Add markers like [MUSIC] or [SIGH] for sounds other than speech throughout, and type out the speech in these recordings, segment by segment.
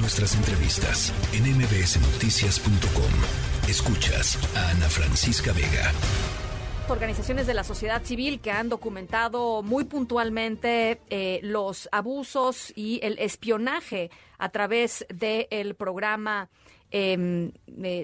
Nuestras entrevistas en mbsnoticias.com. Escuchas a Ana Francisca Vega organizaciones de la sociedad civil que han documentado muy puntualmente eh, los abusos y el espionaje a través del programa em,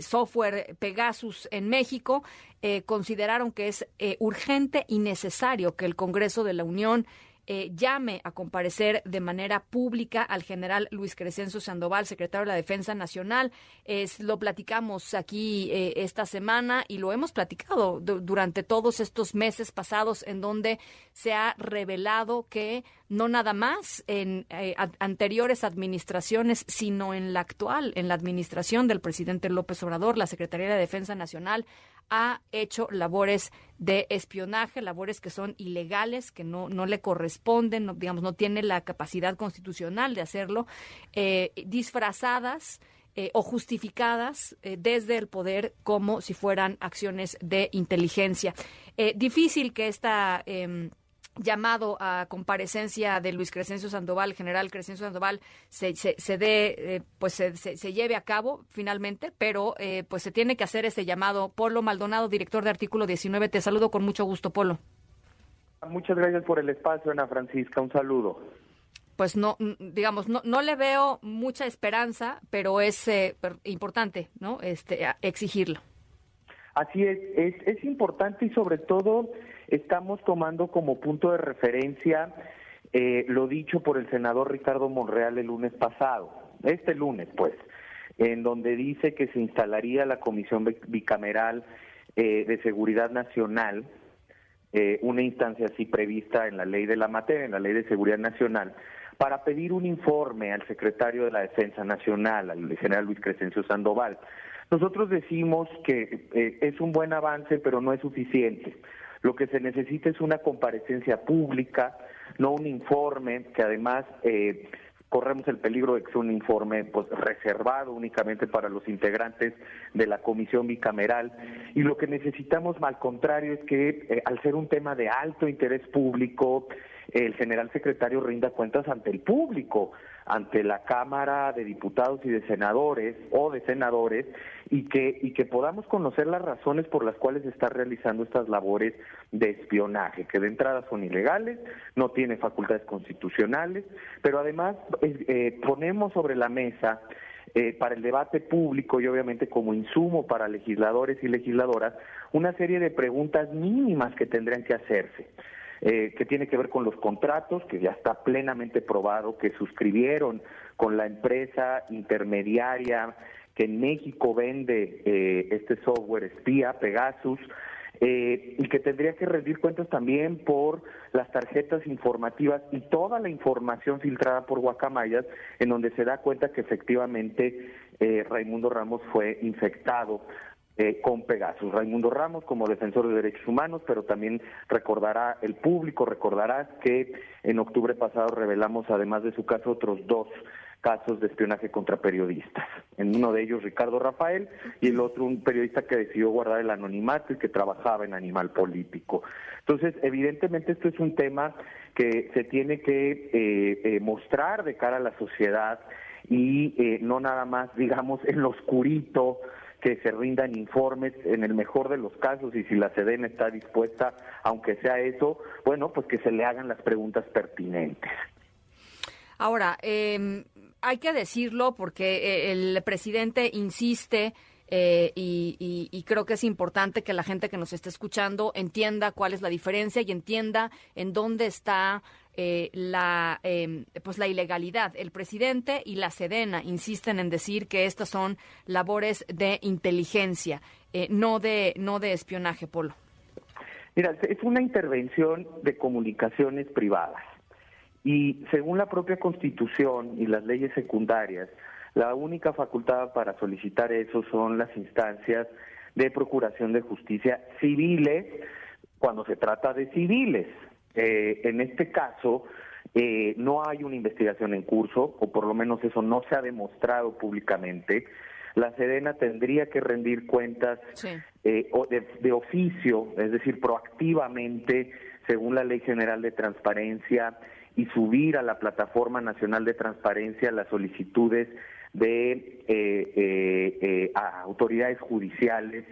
software Pegasus en México, eh, consideraron que es eh, urgente y necesario que el Congreso de la Unión eh, llame a comparecer de manera pública al general Luis Crescencio Sandoval, secretario de la Defensa Nacional. Es, lo platicamos aquí eh, esta semana y lo hemos platicado durante todos estos meses pasados en donde se ha revelado que no nada más en eh, anteriores administraciones, sino en la actual, en la administración del presidente López Obrador, la Secretaría de Defensa Nacional ha hecho labores de espionaje, labores que son ilegales, que no, no le corresponden, no, digamos, no tiene la capacidad constitucional de hacerlo, eh, disfrazadas eh, o justificadas eh, desde el poder como si fueran acciones de inteligencia. difícil que esta em, llamado a comparecencia de Luis Crescencio Sandoval, general Crescencio Sandoval, se, se, dé, eh, pues se, se, lleve a cabo finalmente, pero eh, pues se tiene que hacer ese llamado. Polo Maldonado, director de Artículo 19, te saludo con mucho gusto, Polo. Muchas gracias por el espacio, Ana Francisca, un saludo. Pues no, digamos, no, no le veo mucha esperanza, pero es eh, importante, ¿no? Este, exigirlo. Así es, es, es importante y sobre todo estamos tomando como punto de referencia eh, lo dicho por el senador Ricardo Monreal el lunes pasado, este lunes pues, en donde dice que se instalaría la Comisión Bicameral eh, de Seguridad Nacional, eh, una instancia así prevista en la ley de la materia, en la ley de seguridad nacional, para pedir un informe al secretario de la Defensa Nacional, al general Luis Crescencio Sandoval. Nosotros decimos que es un buen avance, pero no es suficiente. Lo que se necesita es una comparecencia pública, no un informe que además eh, corremos el peligro de que sea un informe pues reservado únicamente para los integrantes de la comisión bicameral y lo que necesitamos al contrario es que eh, al ser un tema de alto interés público el general secretario rinda cuentas ante el público ante la Cámara de Diputados y de Senadores o de senadores y que y que podamos conocer las razones por las cuales está realizando estas labores de espionaje, que de entrada son ilegales, no tiene facultades constitucionales, pero además eh, ponemos sobre la mesa eh, para el debate público y obviamente como insumo para legisladores y legisladoras una serie de preguntas mínimas que tendrían que hacerse. Eh, que tiene que ver con los contratos, que ya está plenamente probado que suscribieron con la empresa intermediaria que en México vende eh, este software espía, Pegasus, eh, y que tendría que rendir cuentas también por las tarjetas informativas y toda la información filtrada por Guacamayas, en donde se da cuenta que efectivamente Raimundo Ramos fue infectado eh, con Pegasus. Raimundo Ramos como defensor de derechos humanos, pero también recordará el público, recordará que en octubre pasado revelamos además de su caso otros dos casos de espionaje contra periodistas. En uno de ellos Ricardo Rafael y el otro un periodista que decidió guardar el anonimato y que trabajaba en Animal Político. Entonces, evidentemente esto es un tema que se tiene que eh, eh, mostrar de cara a la sociedad y no nada más, [LAUGHS] digamos, en lo oscurito que se rindan informes en el mejor de los casos y si la SEDEN está dispuesta, aunque sea eso, bueno, pues que se le hagan las preguntas pertinentes. Ahora, eh, hay que decirlo porque eh, el presidente insiste eh, y, creo que es importante que la gente que nos esté escuchando entienda cuál es la diferencia y entienda en dónde está eh, la em, pues la ilegalidad. El presidente y la Sedena insisten en decir que estas son labores de inteligencia, eh, no de no de espionaje, Polo. Mira, es una intervención de comunicaciones privadas y según la propia Constitución y las leyes secundarias, la única facultad para solicitar eso son las instancias de procuración de justicia civiles cuando se trata de civiles. Eh, en este caso, eh, no hay una investigación en curso, o por lo menos eso no se ha demostrado públicamente. La Sedena tendría que rendir cuentas eh, de, oficio, es decir, proactivamente, según la Ley General de Transparencia y subir a la Plataforma Nacional de Transparencia las solicitudes de eh, eh, eh, autoridades judiciales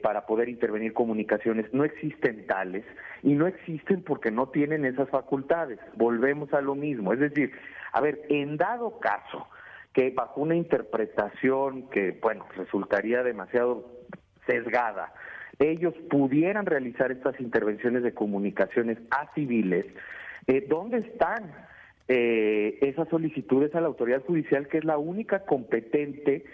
para poder intervenir comunicaciones. No existen tales y no existen porque no tienen esas facultades. Volvemos a lo mismo. Es decir, a ver, en dado caso que bajo una interpretación que, bueno, resultaría demasiado sesgada, ellos pudieran realizar estas intervenciones de comunicaciones a civiles, ¿dónde están eh, esas solicitudes a la autoridad judicial, que es la única competente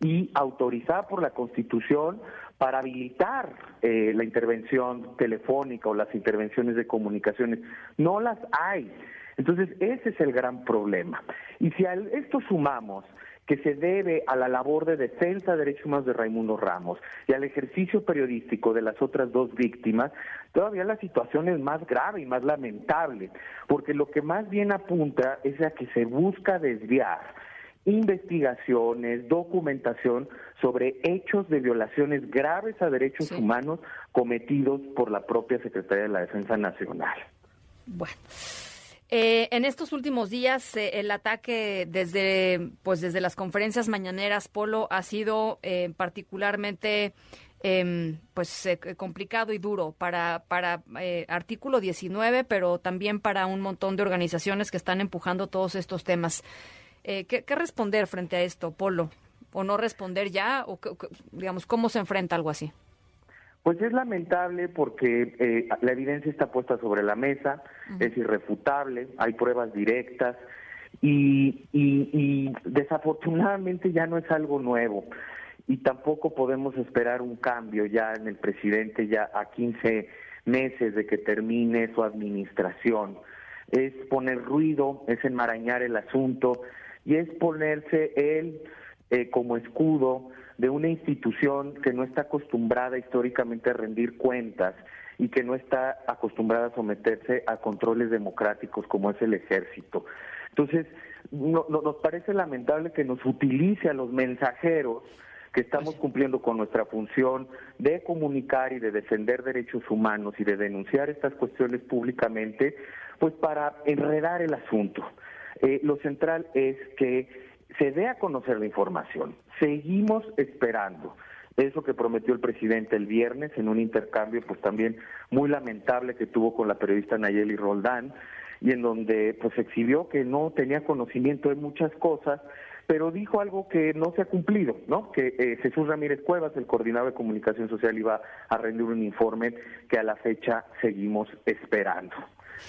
y autorizada por la Constitución para habilitar eh, la intervención telefónica o las intervenciones de comunicaciones. No las hay. Entonces, ese es el gran problema. Y si a esto sumamos que se debe a la labor de defensa de derechos humanos de Raimundo Ramos y al ejercicio periodístico de las otras dos víctimas, todavía la situación es más grave y más lamentable, porque lo que más bien apunta es a que se busca desviar investigaciones, documentación sobre hechos de violaciones graves a derechos humanos cometidos por la propia Secretaría de la Defensa Nacional. Bueno. Eh, en estos últimos días, eh, el ataque desde, pues desde las conferencias mañaneras, Polo, ha sido eh, particularmente em, pues complicado y duro para, para artículo 19, pero también para un montón de organizaciones que están empujando todos estos temas. ¿qué, ¿qué, responder frente a esto, Polo? ¿O no responder ya? ¿O digamos, cómo se enfrenta algo así? Pues es lamentable porque eh, la evidencia está puesta sobre la mesa, es irrefutable, hay pruebas directas y, y, desafortunadamente ya no es algo nuevo y tampoco podemos esperar un cambio ya en el presidente ya a 15 meses de que termine su administración. Es poner ruido, es enmarañar el asunto y es ponerse él eh, como escudo de una institución que no está acostumbrada históricamente a rendir cuentas y que no está acostumbrada a someterse a controles democráticos como es el ejército. Entonces, nos parece lamentable que nos utilice a los mensajeros que estamos cumpliendo con nuestra función de comunicar y de defender derechos humanos y de denunciar estas cuestiones públicamente, pues para enredar el asunto. Eh, lo central es que se dé a conocer la información. Seguimos esperando. Eso que prometió el presidente el viernes en un intercambio, pues también muy lamentable que tuvo con la periodista Nayeli Roldán, y en donde pues exhibió que no tenía conocimiento de muchas cosas, pero dijo algo que no se ha cumplido, ¿no? Que eh, Jesús Ramírez Cuevas, el coordinador de comunicación social, iba a rendir un informe que a la fecha seguimos esperando.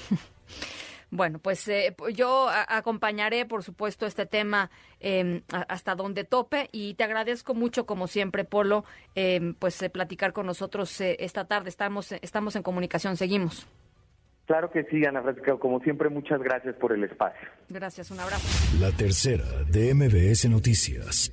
[LAUGHS] Bueno, pues eh, yo acompañaré, por supuesto, este tema em, hasta donde tope y te agradezco mucho, como siempre, Polo, em, pues eh, platicar con nosotros eh, esta tarde. Estamos, estamos en comunicación, seguimos. Claro que sí, Ana Francisca. Como siempre, muchas gracias por el espacio. Gracias, un abrazo. La tercera de MBS Noticias.